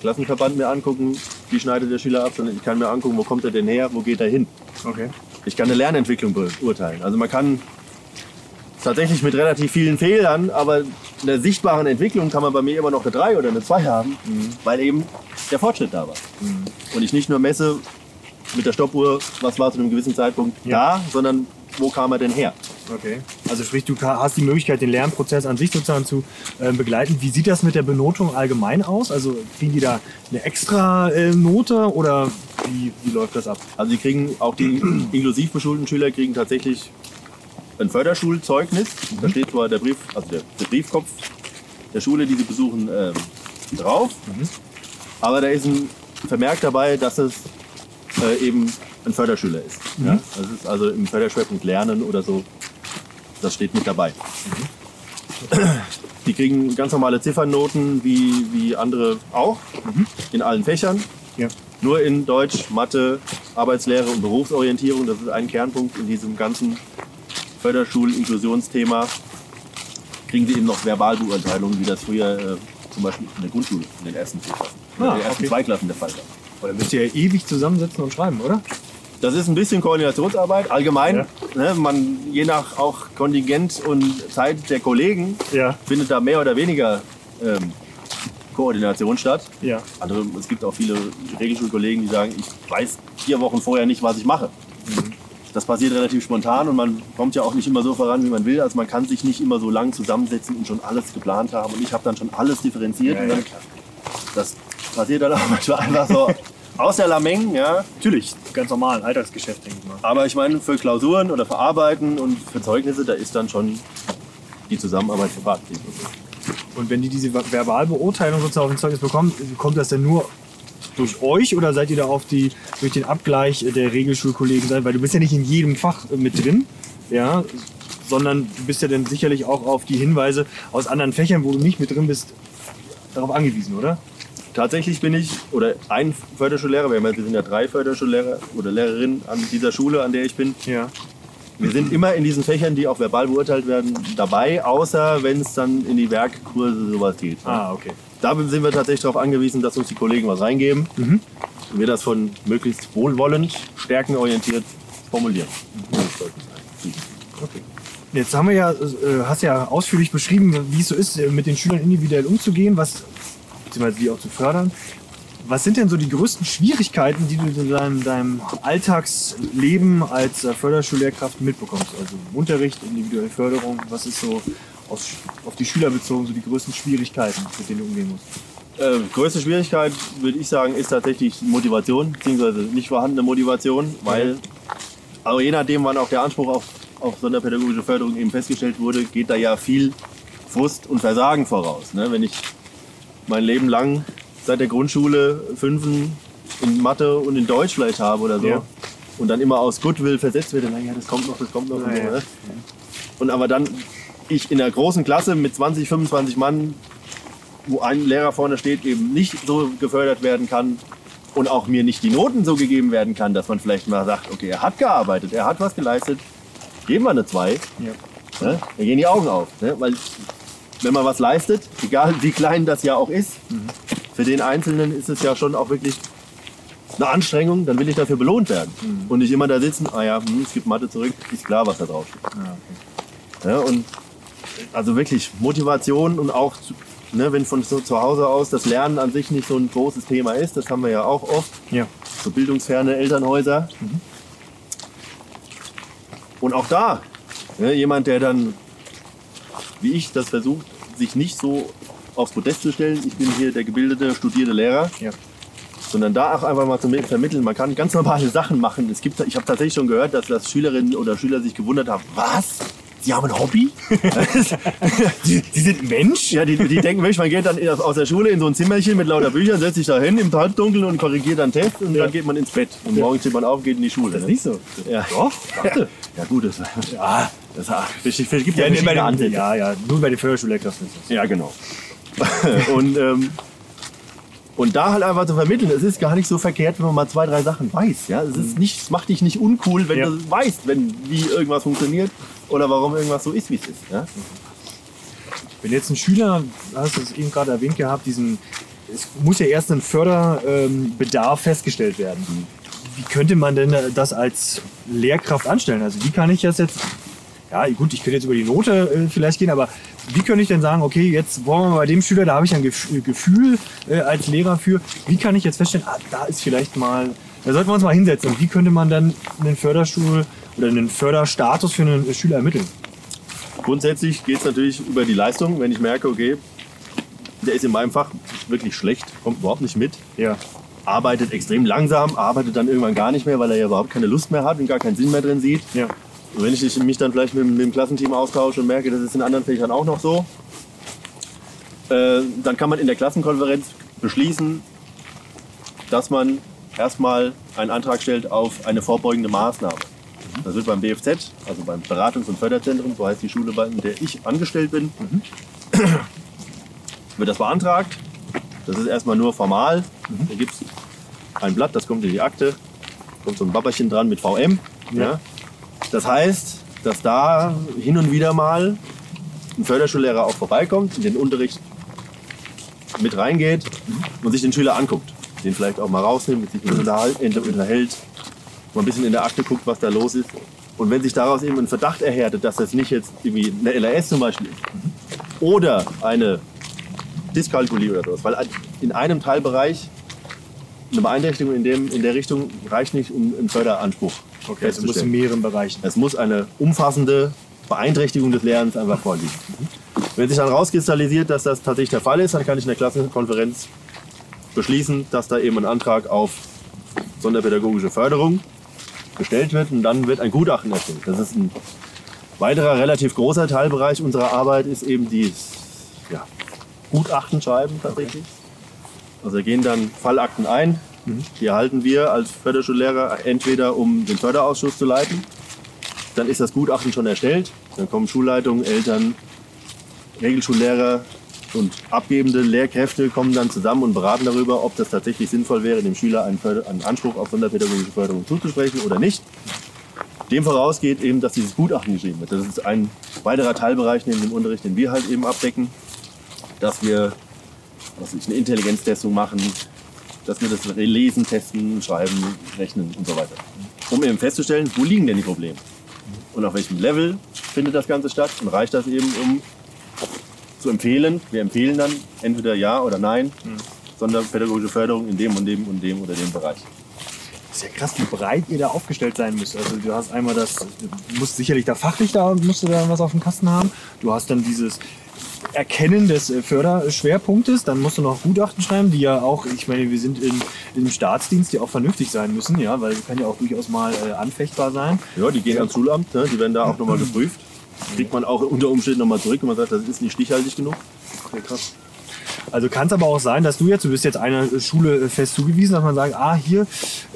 Klassenverband mir angucken, wie schneidet der Schüler ab, sondern ich kann mir angucken, wo kommt er denn her, wo geht er hin. Okay. Ich kann eine Lernentwicklung beurteilen. Also man kann tatsächlich mit relativ vielen Fehlern, aber in der sichtbaren Entwicklung kann man bei mir immer noch eine 3 oder eine 2 haben, weil eben der Fortschritt da war. Und ich nicht nur messe mit der Stoppuhr, was war zu einem gewissen Zeitpunkt Ja. da, sondern wo kam er denn her? Okay. Also sprich, du hast die Möglichkeit, den Lernprozess an sich sozusagen zu äh, begleiten. Wie sieht das mit der Benotung allgemein aus? Also kriegen die da eine extra äh, Note oder wie, wie läuft das ab? Also die kriegen, auch die inklusiv beschulten Schüler kriegen tatsächlich ein Förderschulzeugnis. Da steht zwar der Brief, also der, der Briefkopf der Schule, die sie besuchen, ähm, drauf. Aber da ist ein Vermerk dabei, dass es äh, eben ein Förderschüler ist. Ja? Das ist also im Förderschwerpunkt Lernen oder so. Das steht mit dabei. Die kriegen ganz normale Ziffernnoten wie, wie andere auch in allen Fächern. Ja. Nur in Deutsch, Mathe, Arbeitslehre und Berufsorientierung, das ist ein Kernpunkt in diesem ganzen Förderschul-Inklusionsthema, kriegen sie eben noch Verbalbeurteilungen, wie das früher äh, zum Beispiel in der Grundschule, in den ersten vier Klassen, Ah, in den ersten okay. zwei Klassen der Fall war. Oder müsst ihr ja ewig zusammensitzen und schreiben, oder? Das ist ein bisschen Koordinationsarbeit, allgemein. Ne, man, je nach auch Kontingent und Zeit der Kollegen Ja. findet da mehr oder weniger ähm, Koordination statt. Ja. Andere, es gibt auch viele Regelschulkollegen, die sagen, ich weiß vier Wochen vorher nicht, was ich mache. Das passiert relativ spontan und man kommt ja auch nicht immer so voran, wie man will. Also man kann sich nicht immer so lang zusammensetzen und schon alles geplant haben. Und ich habe dann schon alles differenziert. Ja, ja, dann, das passiert dann auch manchmal einfach so aus der Lameng. Ja. Natürlich, ganz normal, Alltagsgeschäft, denke ich mal. Aber ich meine, für Klausuren oder für Arbeiten und für Zeugnisse, da ist dann schon die Zusammenarbeit gefragt. Und wenn die diese Ver- Verbalbeurteilung sozusagen auf dem Zeugnis bekommen, kommt das denn nur durch euch oder seid ihr da auf die, durch den Abgleich der Regelschulkollegen sein? Weil du bist ja nicht in jedem Fach äh, mit drin, ja, sondern du bist ja dann sicherlich auch auf die Hinweise aus anderen Fächern, wo du nicht mit drin bist, darauf angewiesen, oder? Tatsächlich bin ich, oder ein Förderschullehrer, wir sind ja drei Förderschullehrer oder Lehrerinnen an dieser Schule, an der ich bin. Ja. Wir sind immer in diesen Fächern, die auch verbal beurteilt werden, dabei, außer wenn es dann in die Werkkurse sowas geht. Ah, okay. Da sind wir tatsächlich darauf angewiesen, dass uns die Kollegen was reingeben und wir das von möglichst wohlwollend, stärkenorientiert formulieren. Okay. Jetzt haben wir ja, äh, hast ja ausführlich beschrieben, wie es so ist, mit den Schülern individuell umzugehen, was, beziehungsweise die auch zu fördern. Was sind denn so die größten Schwierigkeiten, die du in deinem, deinem Alltagsleben als äh, Förderschullehrkraft mitbekommst? Also Unterricht, individuelle Förderung, was ist so aus, auf die Schüler bezogen so die größten Schwierigkeiten, mit denen du umgehen musst? Äh, größte Schwierigkeit, würde ich sagen, ist tatsächlich Motivation, beziehungsweise nicht vorhandene Motivation, weil aber je nachdem, wann auch der Anspruch auf, auf sonderpädagogische Förderung eben festgestellt wurde, geht da ja viel Frust und Versagen voraus. Ne? Wenn ich mein Leben lang seit der Grundschule Fünfen in Mathe und in Deutsch vielleicht habe oder so Ja. und dann immer aus Goodwill versetzt werde, naja, das kommt noch, das kommt noch. und, so, Ja, ja. ne? und aber dann ich in einer großen Klasse mit 20, 25 Mann wo ein Lehrer vorne steht, eben nicht so gefördert werden kann und auch mir nicht die Noten so gegeben werden kann, dass man vielleicht mal sagt, okay, er hat gearbeitet, er hat was geleistet, geben wir eine 2, Ja. ne? dann gehen die Augen auf. Ne? Weil wenn man was leistet, egal wie klein das ja auch ist, für den Einzelnen ist es ja schon auch wirklich eine Anstrengung, dann will ich dafür belohnt werden. Und nicht immer da sitzen, ah ja, hm, es gibt Mathe zurück, ist klar, was da drauf steht. Ja, und also wirklich Motivation und auch, ne, wenn von so zu Hause aus das Lernen an sich nicht so ein großes Thema ist, das haben wir ja auch oft, Ja. so bildungsferne Elternhäuser. Und auch da, ne, jemand, der dann, wie ich, das versucht, sich nicht so aufs Podest zu stellen, ich bin hier der gebildete, studierte Lehrer, Ja. sondern da auch einfach mal zu vermitteln. Man kann ganz normale Sachen machen. Es gibt, ich habe tatsächlich schon gehört, dass, dass Schülerinnen oder Schüler sich gewundert haben, was? Sie haben ein Hobby? Sie, Sie sind Mensch? Ja, die, die denken wirklich, man geht dann aus der Schule in so ein Zimmerchen mit lauter Büchern, setzt sich da hin im Halbdunkeln und korrigiert dann Test und dann geht man ins Bett. Und morgens steht man auf und geht in die Schule. Das ist ne? nicht so. Ja. Doch, Ja, ja gut, das, Ja, das, gibt ja, ja, verschiedene den, Ansätze. ja, ja, nur bei den Förderschullehrkräften ist das. Ja, genau. und, ähm, und da halt einfach zu vermitteln, es ist gar nicht so verkehrt, wenn man mal zwei, drei Sachen weiß. Ja? Es, ist nicht, es macht dich nicht uncool, wenn Ja. du weißt, wenn, wie irgendwas funktioniert oder warum irgendwas so ist, wie es ist. Ja? Wenn jetzt ein Schüler, hast du es eben gerade erwähnt gehabt, diesen, es muss ja erst ein Förderbedarf festgestellt werden. Wie könnte man denn das als Lehrkraft anstellen? Also wie kann ich das jetzt, ja gut, ich könnte jetzt über die Note äh, vielleicht gehen, aber wie könnte ich denn sagen, okay, jetzt wollen wir bei dem Schüler, da habe ich ein Gef- Gefühl äh, als Lehrer für, wie kann ich jetzt feststellen, ah, da ist vielleicht mal, da sollten wir uns mal hinsetzen. Und wie könnte man dann einen Förderstuhl oder einen Förderstatus für einen Schüler ermitteln? Grundsätzlich geht es natürlich über die Leistung. Wenn ich merke, okay, der ist in meinem Fach wirklich schlecht, kommt überhaupt nicht mit, Ja. arbeitet extrem langsam, arbeitet dann irgendwann gar nicht mehr, weil er ja überhaupt keine Lust mehr hat und gar keinen Sinn mehr drin sieht. Ja. Und wenn ich mich dann vielleicht mit, mit dem Klassenteam austausche und merke, das ist in anderen Fächern auch noch so, äh, dann kann man in der Klassenkonferenz beschließen, dass man erstmal einen Antrag stellt auf eine vorbeugende Maßnahme. Das wird beim BFZ, also beim Beratungs- und Förderzentrum, so heißt die Schule, bei der ich angestellt bin, wird das beantragt. Das ist erstmal nur formal. Da gibt es ein Blatt, das kommt in die Akte, kommt so ein Babberchen dran mit VM. Ja. Das heißt, dass da hin und wieder mal ein Förderschullehrer auch vorbeikommt, in den Unterricht mit reingeht und sich den Schüler anguckt. Den vielleicht auch mal rausnimmt, mit sich unterhält, mal ein bisschen in der Akte guckt, was da los ist. Und wenn sich daraus eben ein Verdacht erhärtet, dass das nicht jetzt irgendwie eine LRS zum Beispiel ist oder eine Dyskalkulie oder sowas, weil in einem Teilbereich eine Beeinträchtigung in, dem, in der Richtung reicht nicht, um einen Förderanspruch Okay, das muss in mehreren Bereichen. Es muss eine umfassende Beeinträchtigung des Lernens einfach vorliegen. Wenn sich dann rauskristallisiert, dass das tatsächlich der Fall ist, dann kann ich in der Klassenkonferenz beschließen, dass da eben ein Antrag auf sonderpädagogische Förderung gestellt wird und dann wird ein Gutachten erstellt. Das ist ein weiterer relativ großer Teilbereich unserer Arbeit, ist eben die ja, Gutachten schreiben tatsächlich. Also da gehen dann Fallakten ein. Die erhalten wir als Förderschullehrer entweder um den Förderausschuss zu leiten. Dann ist das Gutachten schon erstellt. Dann kommen Schulleitungen, Eltern, Regelschullehrer und abgebende Lehrkräfte kommen dann zusammen und beraten darüber, ob das tatsächlich sinnvoll wäre, dem Schüler einen, Förder einen Anspruch auf sonderpädagogische Förderung zuzusprechen oder nicht. Dem vorausgeht eben, dass dieses Gutachten geschrieben wird. Das ist ein weiterer Teilbereich neben dem Unterricht, den wir halt eben abdecken, dass wir was ich, eine Intelligenztestung machen, dass wir das lesen, testen, schreiben, rechnen und so weiter. Um eben festzustellen, wo liegen denn die Probleme? Und auf welchem Level findet das Ganze statt? Und reicht das eben, um zu empfehlen? Wir empfehlen dann entweder ja oder nein, sonderpädagogische Förderung in dem und dem und dem oder dem Bereich. Das ist ja krass, wie breit ihr da aufgestellt sein müsst. Also du hast einmal das, du musst sicherlich da fachlich da, musst du da was auf dem Kasten haben. Du hast dann dieses Erkennen des äh, Förderschwerpunktes, dann musst du noch Gutachten schreiben, die ja auch, ich meine, wir sind in, im Staatsdienst, die auch vernünftig sein müssen, ja, weil kann ja auch durchaus mal äh, anfechtbar sein. Ja, die gehen ans Schulamt, ne? die werden da auch nochmal geprüft. Kriegt man auch unter Umständen nochmal zurück und man sagt, das ist nicht stichhaltig genug. Okay, krass. Also kann es aber auch sein, dass du jetzt, du bist jetzt einer Schule äh, fest zugewiesen, dass man sagt, ah, hier,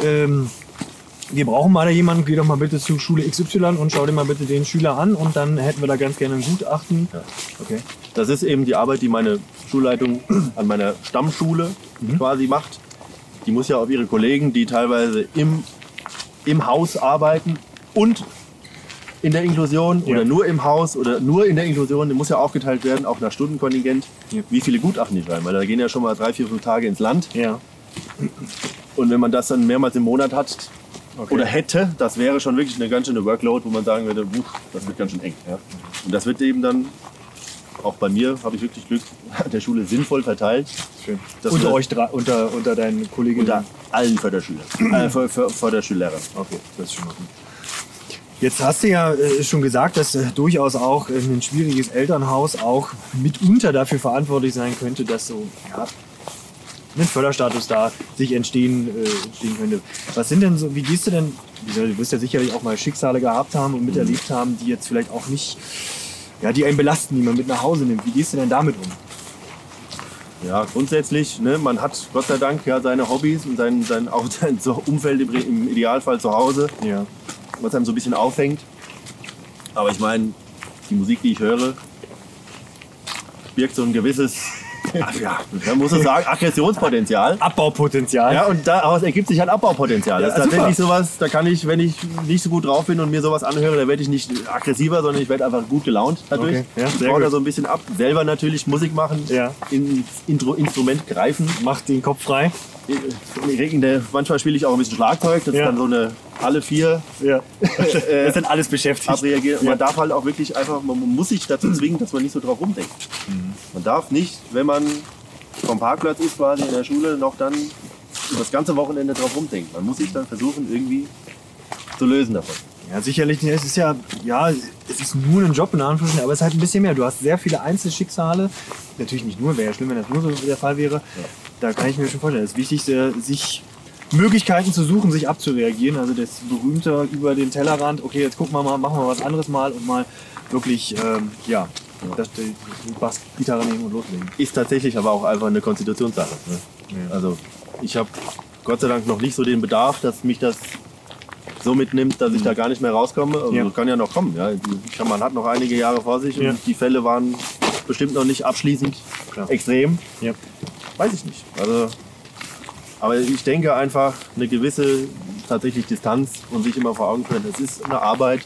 ähm, wir brauchen mal da jemanden, geh doch mal bitte zu Schule XY und schau dir mal bitte den Schüler an und dann hätten wir da ganz gerne ein Gutachten. Ja. Okay. Das ist eben die Arbeit, die meine Schulleitung an meiner Stammschule quasi macht. die muss ja auf ihre Kollegen, die teilweise im, im Haus arbeiten und in der Inklusion Ja. oder nur im Haus oder nur in der Inklusion, die muss ja aufgeteilt werden, auch nach Stundenkontingent, Ja. wie viele Gutachten die schreiben. Weil da gehen ja schon mal drei, vier, fünf Tage ins Land. Ja. Und wenn man das dann mehrmals im Monat hat Okay. oder hätte, das wäre schon wirklich eine ganz schöne Workload, wo man sagen würde, "Puh, das wird ganz schön eng. Ja. Und das wird eben dann, auch bei mir habe ich wirklich Glück, an der Schule sinnvoll verteilt. Schön. Das unter euch drei, unter, unter deinen Kolleginnen. Unter allen Förderschülern, äh, För- För- Förderschullehrern. Okay, das ist schon mal gut. Jetzt hast du ja äh, schon gesagt, dass äh, durchaus auch äh, ein schwieriges Elternhaus auch mitunter dafür verantwortlich sein könnte, dass so ja, ein Förderstatus da sich entstehen, äh, entstehen könnte. Was sind denn so, wie gehst du denn, du wirst ja sicherlich auch mal Schicksale gehabt haben und miterlebt haben, die jetzt vielleicht auch nicht, ja, die einen belasten, die man mit nach Hause nimmt. Wie gehst du denn damit um? Ja, grundsätzlich, ne, man hat Gott sei Dank ja seine Hobbys und sein, sein, auch sein Umfeld im, im Idealfall zu Hause, Ja. Was einem so ein bisschen auffängt. Aber ich meine, die Musik, die ich höre, birgt so ein gewisses, ach ja, man muss es sagen, Aggressionspotenzial. Abbaupotenzial. Ja, und daraus ergibt sich halt Abbaupotenzial. Ja, das ist super. tatsächlich sowas, da kann ich, wenn ich nicht so gut drauf bin und mir sowas anhöre, da werde ich nicht aggressiver, sondern ich werde einfach gut gelaunt dadurch. Okay, ja, ich baue da so ein bisschen ab. Selber natürlich Musik machen, Ja. ins Intro Instrument greifen. Macht den Kopf frei. Der, manchmal spiele ich auch ein bisschen Schlagzeug, das Ja. ist dann so eine alle vier Ja. äh, Das sind alles beschäftigt. abreagieren. Ja. Man darf halt auch wirklich einfach, man muss sich dazu zwingen, dass man nicht so drauf rumdenkt. Man darf nicht, wenn man vom Parkplatz ist quasi in der Schule, noch dann das ganze Wochenende drauf rumdenken. Man muss sich dann versuchen, irgendwie zu lösen davon. Ja, sicherlich. Es ist ja, ja, es ist nur ein Job in Anführungsstrichen, aber es ist halt ein bisschen mehr. Du hast sehr viele Einzelschicksale. Natürlich nicht nur, wäre ja schlimm, wenn das nur so der Fall wäre. Da kann ich mir schon vorstellen. Das Wichtigste, sich Möglichkeiten zu suchen, sich abzureagieren. Also das berühmte über den Tellerrand, okay, jetzt gucken wir mal, machen wir was anderes mal und mal wirklich, ähm, ja, das, die, die Bassgitarre nehmen und loslegen. Ist tatsächlich aber auch einfach eine Konstitutionssache. Ne? Ja. Also ich habe Gott sei Dank noch nicht so den Bedarf, dass mich das so mitnimmt, dass ich da gar nicht mehr rauskomme. Also Ja. kann ja noch kommen. Ja. Man hat noch einige Jahre vor sich Ja. und die Fälle waren bestimmt noch nicht abschließend Klar. extrem. Ja. Weiß ich nicht. Also, aber ich denke einfach eine gewisse tatsächlich Distanz und sich immer vor Augen führen, es ist eine Arbeit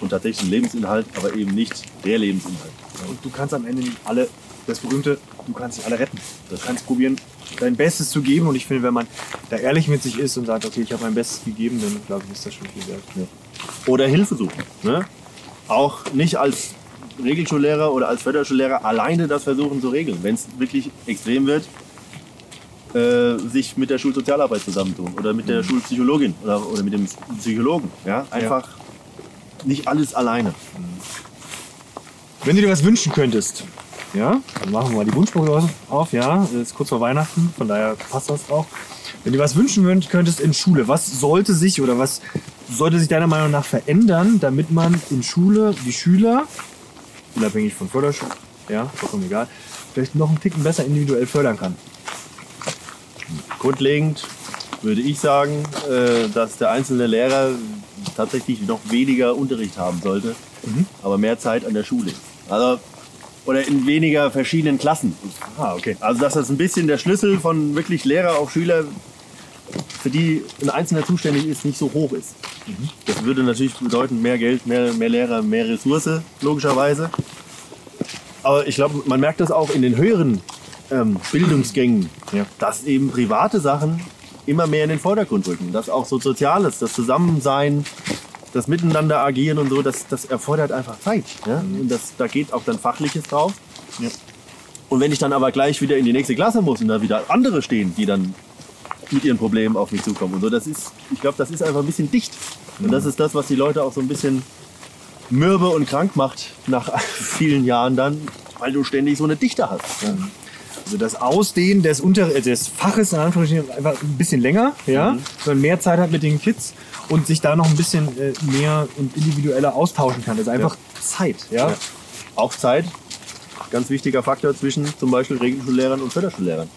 und tatsächlich ein Lebensinhalt, aber eben nicht der Lebensinhalt. Und du kannst am Ende nicht alle, das berühmte, du kannst nicht alle retten. Du kannst probieren, dein Bestes zu geben. Und ich finde, wenn man da ehrlich mit sich ist und sagt, okay, ich habe mein Bestes gegeben, dann glaube ich, ist das schon viel wert. Oder Hilfe suchen. Ne? Auch nicht als Regelschullehrer oder als Förderschullehrer alleine das versuchen zu regeln. Wenn es wirklich extrem wird, äh, sich mit der Schulsozialarbeit zusammentun oder mit der Schulpsychologin oder, oder mit dem Psychologen. Ja? Einfach nicht alles alleine. Wenn du dir was wünschen könntest, ja, dann machen wir mal die Wunschbuch auf, ja, es ist kurz vor Weihnachten, von daher passt das auch. Wenn du was wünschen wün- könntest in Schule, was sollte sich oder was sollte sich deiner Meinung nach verändern, damit man in Schule die Schüler, unabhängig von Förderschule, ja, vollkommen egal, vielleicht noch einen Ticken besser individuell fördern kann? Grundlegend würde ich sagen, äh, dass der einzelne Lehrer tatsächlich noch weniger Unterricht haben sollte, aber mehr Zeit an der Schule. Also, oder in weniger verschiedenen Klassen. Ah, okay. Also dass das ein bisschen der Schlüssel von wirklich Lehrer auf Schüler, für die ein Einzelner zuständig ist, nicht so hoch ist. Das würde natürlich bedeuten, mehr Geld, mehr, mehr Lehrer, mehr Ressource, logischerweise. Aber ich glaube, man merkt das auch in den höheren ähm, Bildungsgängen, Ja. dass eben private Sachen immer mehr in den Vordergrund rücken. Dass auch so Soziales, das Zusammensein, das Miteinander agieren und so, das, das erfordert einfach Zeit. Ja? Und das, da geht auch dann Fachliches drauf. Ja. Und wenn ich dann aber gleich wieder in die nächste Klasse muss und da wieder andere stehen, die dann mit ihren Problemen auf mich zukommen und so, das ist, ich glaube, das ist einfach ein bisschen dicht. Und das ist das, was die Leute auch so ein bisschen mürbe und krank macht nach vielen Jahren dann, weil du ständig so eine Dichte hast. Also das Ausdehnen des, Unter des Faches in Anführungsstrichen einfach ein bisschen länger, ja, Mhm. dass man mehr Zeit hat mit den Kids und sich da noch ein bisschen äh, mehr und individueller austauschen kann. Das ist einfach Zeit, ja. Ja. Auch Zeit, ganz wichtiger Faktor zwischen zum Beispiel Regelschullehrern und Förderschullehrern.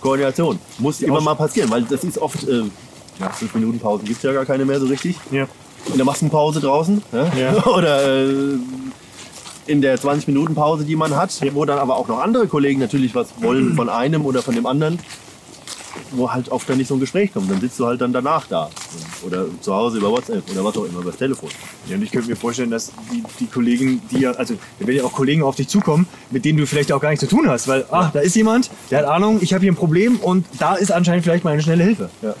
Koordination muss immer mal passieren, weil das ist oft, äh, ja, fünf Minuten Pausen gibt es ja gar keine mehr so richtig. ja. in der Maskenpause draußen ja? Ja. oder äh, in der 20-Minuten-Pause, die man hat, wo dann aber auch noch andere Kollegen natürlich was wollen von einem oder von dem anderen. Wo halt oft dann nicht so ein Gespräch kommt. Dann sitzt du halt dann danach da. Oder zu Hause über WhatsApp oder was auch immer, über das Telefon. Ja, und ich könnte mir vorstellen, dass die, die Kollegen, die ja, also da werden ja auch Kollegen auf dich zukommen, mit denen du vielleicht auch gar nichts zu tun hast, weil, ah, da ist jemand, der hat Ahnung, ich habe hier ein Problem und da ist anscheinend vielleicht mal eine schnelle Hilfe. Ja.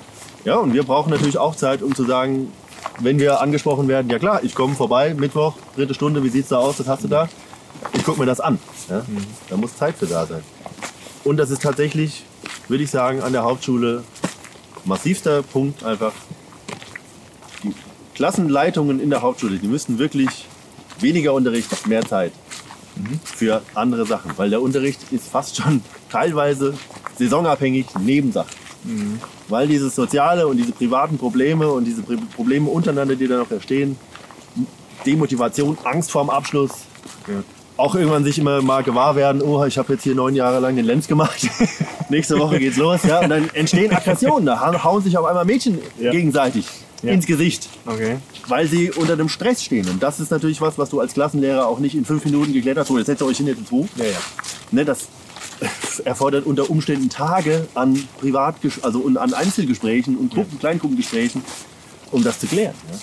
ja, und wir brauchen natürlich auch Zeit, um zu sagen, wenn wir angesprochen werden, ja klar, ich komme vorbei, Mittwoch, dritte Stunde, wie sieht's da aus, was hast du da? Ich gucke mir das an. Ja? Da muss Zeit für da sein. Und das ist tatsächlich, würde ich sagen, an der Hauptschule massivster Punkt einfach. Die Klassenleitungen in der Hauptschule, die müssten wirklich weniger Unterricht, mehr Zeit für andere Sachen. Weil der Unterricht ist fast schon teilweise saisonabhängig Nebensache. Weil dieses Soziale und diese privaten Probleme und diese Probleme untereinander, die da noch entstehen, Demotivation, Angst vorm Abschluss, auch irgendwann sich immer mal gewahr werden, oh, ich habe jetzt hier neun Jahre lang den Lenz gemacht, nächste Woche geht's los, ja, und dann entstehen Aggressionen, da hau- hauen sich auf einmal Mädchen Ja. gegenseitig Ja. ins Gesicht, Okay. weil sie unter dem Stress stehen. Und das ist natürlich was, was du als Klassenlehrer auch nicht in fünf Minuten geklärt hast, so, jetzt setzt ihr euch hin jetzt Buch. Ja, ja. Ne, das erfordert unter Umständen Tage an Privat, also an Einzelgesprächen und Gruppen, Kleingruppengesprächen, um das zu klären. Ja.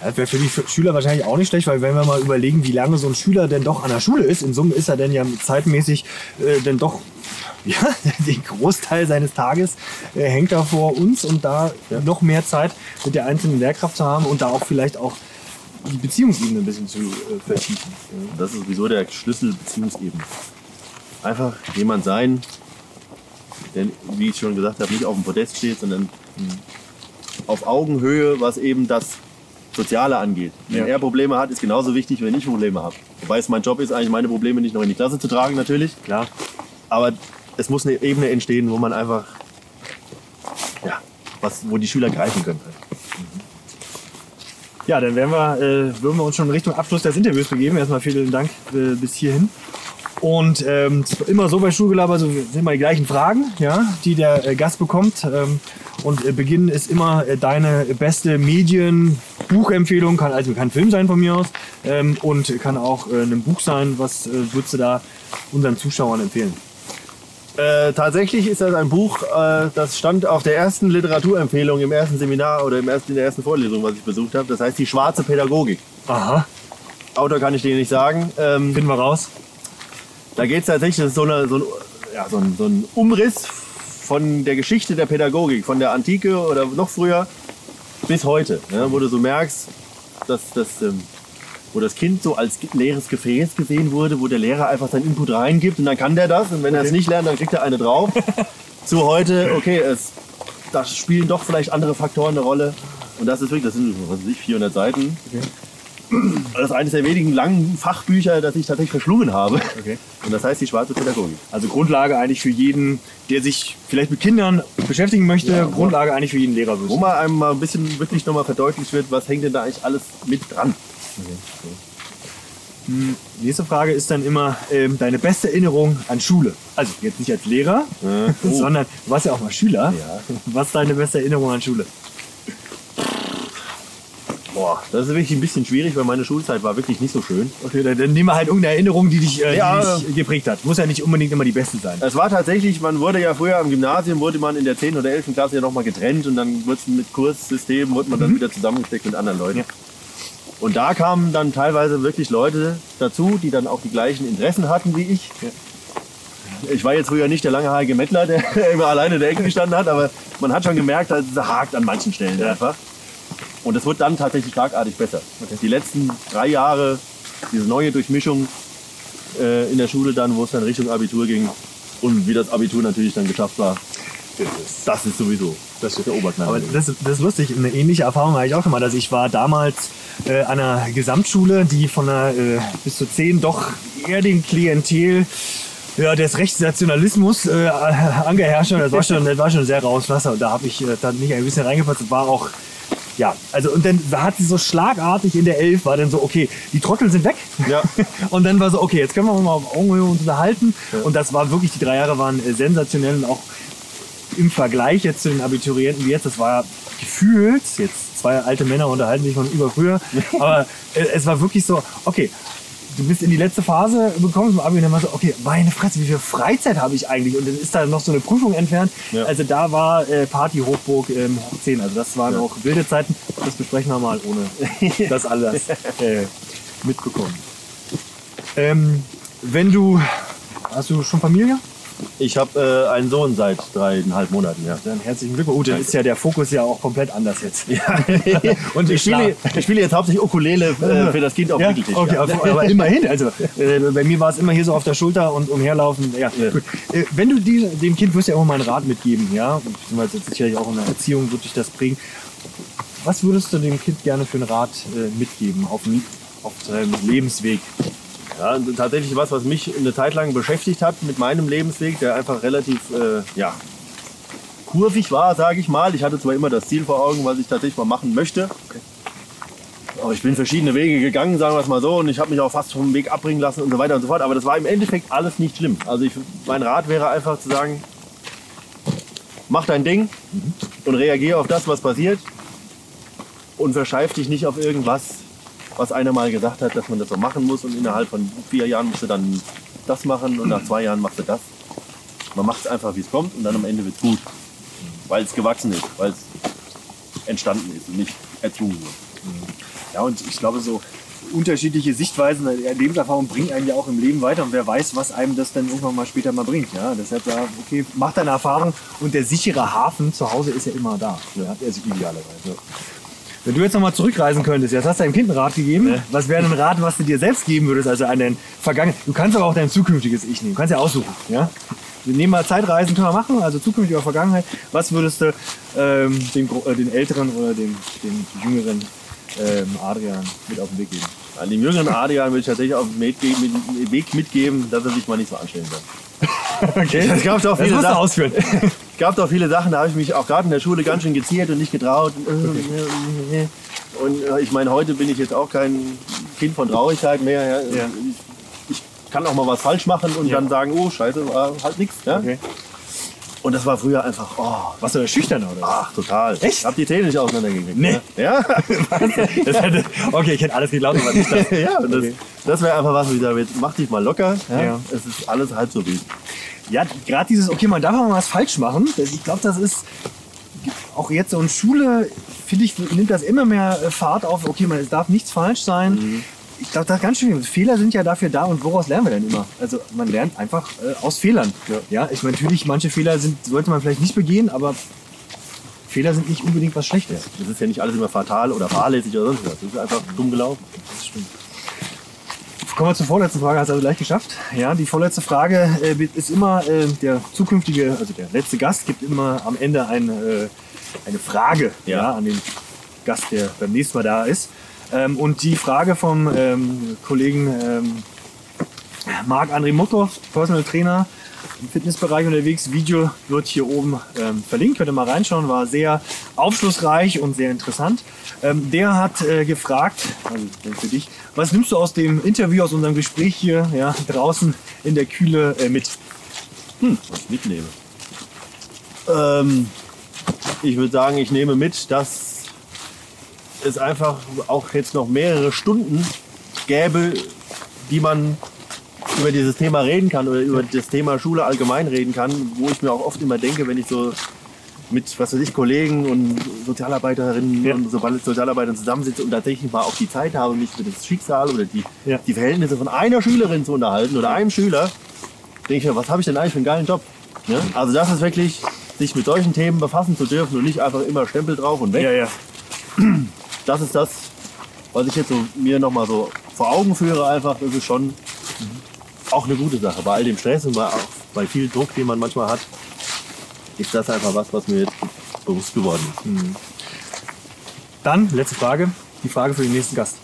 Ja, Das wäre für die Schüler wahrscheinlich auch nicht schlecht, weil wenn wir mal überlegen, wie lange so ein Schüler denn doch an der Schule ist, in Summe ist er denn ja zeitmäßig äh, denn doch ja, den Großteil seines Tages äh, hängt da vor uns und da noch mehr Zeit mit der einzelnen Lehrkraft zu haben und da auch vielleicht auch die Beziehungsebene ein bisschen zu äh, vertiefen. Das ist sowieso der Schlüssel Beziehungsebene. Einfach jemand sein, der, wie ich schon gesagt habe, nicht auf dem Podest steht, sondern auf Augenhöhe, was eben das Soziale angeht. Wenn Ja. er Probleme hat, ist genauso wichtig, wenn ich Probleme habe. Wobei es mein Job ist, eigentlich meine Probleme nicht noch in die Klasse zu tragen, natürlich. Klar. Aber es muss eine Ebene entstehen, wo man einfach, ja, was, wo die Schüler greifen können. Ja, dann werden wir, äh, würden wir uns schon in Richtung Abschluss des Interviews begeben. Erstmal vielen Dank äh, bis hierhin. Und ähm, immer so bei Schulgelaber, also wir sind immer die gleichen Fragen, ja, die der äh, Gast bekommt. Ähm, und äh, Beginn ist immer äh, deine beste Medien-Buchempfehlung, kann also kann ein Film sein von mir aus ähm, und kann auch äh, ein Buch sein. Was äh, würdest du da unseren Zuschauern empfehlen? Äh, tatsächlich ist das ein Buch, äh, das stand auf der ersten Literaturempfehlung im ersten Seminar oder im ersten, in der ersten Vorlesung, was ich besucht habe. Das heißt Die schwarze Pädagogik. Aha, Autor kann ich dir nicht sagen. Ähm, finden wir raus. Da geht es tatsächlich, das ist so, eine, so, ein, ja, so, ein, so ein Umriss von der Geschichte der Pädagogik, von der Antike oder noch früher bis heute. Ja, wo du so merkst, dass das, ähm, wo das Kind so als leeres Gefäß gesehen wurde, wo der Lehrer einfach seinen Input reingibt und dann kann der das und wenn er es nicht lernt, dann kriegt er eine drauf. Zu heute, okay, es, da spielen doch vielleicht andere Faktoren eine Rolle. Und das ist wirklich, das sind was weiß ich, 400 Seiten. Das ist eines der wenigen langen Fachbücher, das ich tatsächlich verschlungen habe. Okay. Und das heißt die schwarze Pädagogik. Also Grundlage eigentlich für jeden, der sich vielleicht mit Kindern beschäftigen möchte. Grundlage eigentlich für jeden Lehrer. Wo mal einem mal ein bisschen wirklich nochmal verdeutlicht wird, was hängt denn da eigentlich alles mit dran. Nächste Frage ist dann immer ähm, deine beste Erinnerung an Schule. Also jetzt nicht als Lehrer, Äh, oh. sondern du warst ja auch mal Schüler. Ja. Was ist deine beste Erinnerung an Schule? Boah, das ist wirklich ein bisschen schwierig, weil meine Schulzeit war wirklich nicht so schön. Okay, dann, dann nimm mal halt irgendeine Erinnerung, die dich, äh, Ja. die dich geprägt hat. Muss ja nicht unbedingt immer die beste sein. Es war tatsächlich, man wurde ja früher am Gymnasium, wurde man in der 10. oder 11. Klasse ja nochmal getrennt und dann wurde mit Kurssystem, wurde man dann wieder zusammengesteckt mit anderen Leuten. Ja. Und da kamen dann teilweise wirklich Leute dazu, die dann auch die gleichen Interessen hatten wie ich. Ich war jetzt früher nicht der langhaarige Mettler, der immer alleine in der Ecke gestanden hat, aber man hat schon gemerkt, dass es hakt an manchen Stellen einfach. Und es wird dann tatsächlich schlagartig besser. Die letzten drei Jahre, diese neue Durchmischung äh, in der Schule dann, wo es dann Richtung Abitur ging und wie das Abitur natürlich dann geschafft war, das ist sowieso das ist der Oberknall. Aber das, das ist lustig. Eine ähnliche Erfahrung habe ich auch gemacht. Also ich war damals äh, an einer Gesamtschule, die von der äh, bis zu 10 doch eher den Klientel ja, des Rechtsnationalismus äh, angeherrscht hat. Das war schon, das war schon sehr raus Wasser. Und da habe ich äh, dann nicht ein bisschen reingepasst. War auch, ja, also und dann hat sie so schlagartig in der Elf, war dann so, okay, die Trottel sind weg. Ja. Und dann war so, okay, jetzt können wir mal auf Augenhöhe uns unterhalten. Und das war wirklich, die drei Jahre waren äh, sensationell und auch im Vergleich jetzt zu den Abiturienten wie jetzt, das war gefühlt, jetzt zwei alte Männer unterhalten sich von über früher, aber äh, es war wirklich so, okay, du bist in die letzte Phase gekommen zum Abi und dann war so, okay, meine Fresse, wie viel Freizeit habe ich eigentlich? Und dann ist da noch so eine Prüfung entfernt. Ja. Also da war äh, Party Hochburg ähm, hoch 10. Also das waren Ja. auch wilde Zeiten. Das besprechen wir mal, ohne das alles äh, mitbekommen. Ähm, wenn du, hast du schon Familie? Ich habe äh, einen Sohn seit dreieinhalb Monaten, ja. Dann herzlichen Glückwunsch. Gut, dann ist ja der Fokus ja auch komplett anders jetzt. Ja. Und ich spiele, ich spiele jetzt hauptsächlich Ukulele äh, für das Kind auf Ja, dem Wickeltisch. okay, ja. aber, immerhin. Also äh, bei mir war es immer hier so auf der Schulter und umherlaufen. Ja. Gut. Äh, wenn du die, dem Kind wirst ja auch mal einen Rat mitgeben, ja, beziehungsweise sicherlich auch in der Erziehung wird dich das prägen. Was würdest du dem Kind gerne für einen Rat äh, mitgeben auf, auf seinem Lebensweg? Ja, tatsächlich was, was mich eine Zeit lang beschäftigt hat mit meinem Lebensweg, der einfach relativ äh, ja, kurvig war, sage ich mal. Ich hatte zwar immer das Ziel vor Augen, was ich tatsächlich mal machen möchte. Aber ich bin verschiedene Wege gegangen, sagen wir es mal so, und ich habe mich auch fast vom Weg abbringen lassen und so weiter und so fort. Aber das war im Endeffekt alles nicht schlimm. Also ich, mein Rat wäre einfach zu sagen, mach dein Ding und reagier auf das, was passiert und verscheif dich nicht auf irgendwas, was einer mal gesagt hat, dass man das so machen muss und innerhalb von vier Jahren musst du dann das machen und nach zwei Jahren machst du das. Man macht es einfach, wie es kommt und dann am Ende wird es gut. Weil es gewachsen ist, weil es entstanden ist und nicht erzwungen wird. Ja, und ich glaube, so unterschiedliche Sichtweisen, äh, Lebenserfahrung bringen einen ja auch im Leben weiter und wer weiß, was einem das dann irgendwann mal später mal bringt. Ja, deshalb ja, okay, mach deine Erfahrung und der sichere Hafen zu Hause ist ja immer da. Ja, also idealerweise. Wenn du jetzt nochmal zurückreisen könntest, jetzt hast du deinem Kind einen Rat gegeben. Was wäre ein Rat, was du dir selbst geben würdest, also an dein vergangenes? Du kannst aber auch dein zukünftiges Ich nehmen. Du kannst ja aussuchen. Ja? Wir nehmen mal Zeitreisen, können wir machen, also zukünftige oder Vergangenheit. Was würdest du ähm, dem, äh, den Älteren oder dem, dem Jüngeren ähm, Adrian mit auf den Weg geben? An dem jüngeren Adrian will ich tatsächlich auf den Weg geben- mit- Weg mitgeben, dass er sich mal nicht so anstellen soll. Okay. Es gab doch viele Sachen, ausführen. es gab doch viele Sachen, da habe ich mich auch gerade in der Schule ganz schön geziert und nicht getraut. Und äh, ich meine, heute bin ich jetzt auch kein Kind von Traurigkeit mehr. Ja. Ich, ich kann auch mal was falsch machen und Ja. dann sagen, oh scheiße, war halt nichts. Ja? Okay. Und das war früher einfach, oh, Warst du da schüchterner oder? ach, total. Echt? Ich habe die Zähne nicht auseinandergekriegt. Nee. Ja, Das hätte, okay, ich hätte alles geglaubt, aber nicht das. ja das, Okay. das wäre einfach was, ich sage, jetzt mach dich mal locker. Ja? Ja. Es ist alles halb so wild. Ja, gerade dieses, okay, man darf auch mal was falsch machen. Ich glaube, das ist auch jetzt so in Schule, finde ich, nimmt das immer mehr äh, Fahrt auf. Okay, man, es darf nichts falsch sein. Ich glaube, ist ganz schön. Fehler sind ja dafür da und woraus lernen wir denn immer? Also man lernt einfach äh, aus Fehlern. Ja. ich meine, natürlich, manche Fehler sind, sollte man vielleicht nicht begehen, aber Fehler sind nicht unbedingt was Schlechtes. Das ist ja nicht alles immer fatal oder fahrlässig oder sonst was. Das ist einfach dumm gelaufen. Das stimmt. Kommen wir zur vorletzten Frage, hast du also gleich geschafft. Ja, die vorletzte Frage äh, ist immer, äh, der zukünftige, also der letzte Gast gibt immer am Ende eine, äh, eine Frage ja. Ja. an den Gast, der beim nächsten Mal da ist. Ähm, und die Frage vom ähm, Kollegen ähm, Marc-André Mutter, Personal Trainer im Fitnessbereich unterwegs. Video wird hier oben ähm, verlinkt, könnt ihr mal reinschauen, war sehr aufschlussreich und sehr interessant. Ähm, der hat äh, gefragt, also für dich, was nimmst du aus dem Interview, aus unserem Gespräch hier ja, draußen in der Kühle äh, mit? was ich mitnehme. Ähm, ich würde sagen, ich nehme mit, dass es einfach auch jetzt noch mehrere Stunden gäbe, die man über dieses Thema reden kann oder über das Thema Schule allgemein reden kann, wo ich mir auch oft immer denke, wenn ich so mit, was weiß ich, Kollegen und Sozialarbeiterinnen Ja. und so Sozialarbeitern zusammensitze und tatsächlich mal auch die Zeit habe, mich über das Schicksal oder die, Ja. die Verhältnisse von einer Schülerin zu unterhalten oder einem Schüler, denke ich mir, was habe ich denn eigentlich für einen geilen Job? Ne? Also das ist wirklich, sich mit solchen Themen befassen zu dürfen und nicht einfach immer Stempel drauf und weg. ja. Das ist das, was ich jetzt so mir nochmal so vor Augen führe einfach. Das ist schon auch eine gute Sache. Bei all dem Stress und bei, bei viel Druck, den man manchmal hat, ist das einfach was, was mir jetzt bewusst geworden ist. Dann, letzte Frage, die Frage für den nächsten Gast.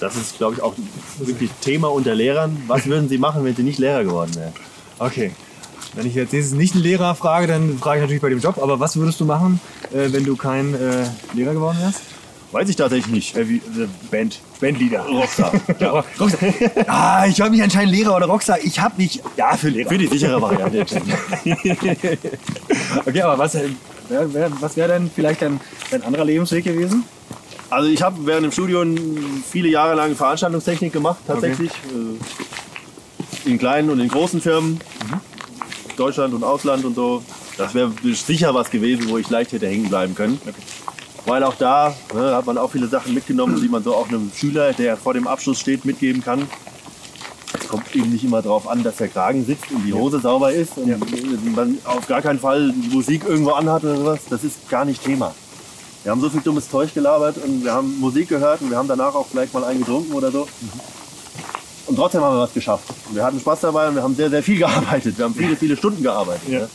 Das ist, glaube ich, auch wirklich Thema unter Lehrern. Was würden sie machen, wenn sie nicht Lehrer geworden wären? Okay. Wenn ich jetzt nächstes nicht einen Lehrer frage, dann frage ich natürlich bei dem Job. Aber was würdest du machen, äh, wenn du kein äh, Lehrer geworden wärst? Weiß ich tatsächlich nicht. Äh, wie, äh, Band, Bandleader. Rockstar. Ja, Rockstar. ah, ich habe mich anscheinend Lehrer oder Rockstar. Ich habe mich. Ja, für Lehrer. Für die sichere Variante. Okay, aber was, äh, wär, wär, was wäre denn vielleicht dein, dein anderer Lebensweg gewesen? Also ich habe während dem Studium viele Jahre lang Veranstaltungstechnik gemacht, tatsächlich. Äh, In kleinen und in großen Firmen. Deutschland und Ausland und so. Das wäre sicher was gewesen, wo ich leicht hätte hängen bleiben können. Weil auch da ne, hat man auch viele Sachen mitgenommen, die man so auch einem Schüler, der vor dem Abschluss steht, mitgeben kann. Es kommt eben nicht immer darauf an, dass der Kragen sitzt und die Hose sauber ist und man auf gar keinen Fall Musik irgendwo anhat oder sowas. Das ist gar nicht Thema. Wir haben so viel dummes Zeug gelabert und wir haben Musik gehört und wir haben danach auch vielleicht mal einen getrunken oder so. Und trotzdem haben wir was geschafft. Und wir hatten Spaß dabei und wir haben sehr, sehr viel gearbeitet. Wir haben viele, viele Stunden gearbeitet. Ja. Ne?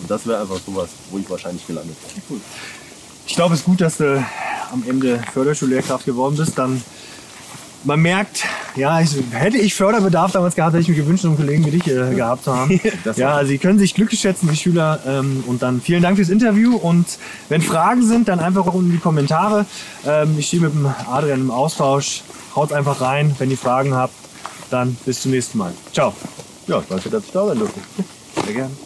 Und das wäre einfach sowas, wo ich wahrscheinlich gelandet wäre. Ich glaube, es ist gut, dass du am Ende Förderschullehrkraft geworden bist. Dann man merkt, ja, ich, hätte ich Förderbedarf damals gehabt, hätte ich mir gewünscht, einen Kollegen wie dich äh, gehabt zu haben. Ja, also sie können sich glücklich schätzen, die Schüler. Ähm, und dann vielen Dank fürs Interview. Und wenn Fragen sind, dann einfach unten in die Kommentare. Ähm, ich stehe mit dem Adrian im Austausch. Haut einfach rein, wenn ihr Fragen habt. Dann bis zum nächsten Mal. Ciao. Ja, danke, dass ich da sein durfte. Sehr gerne.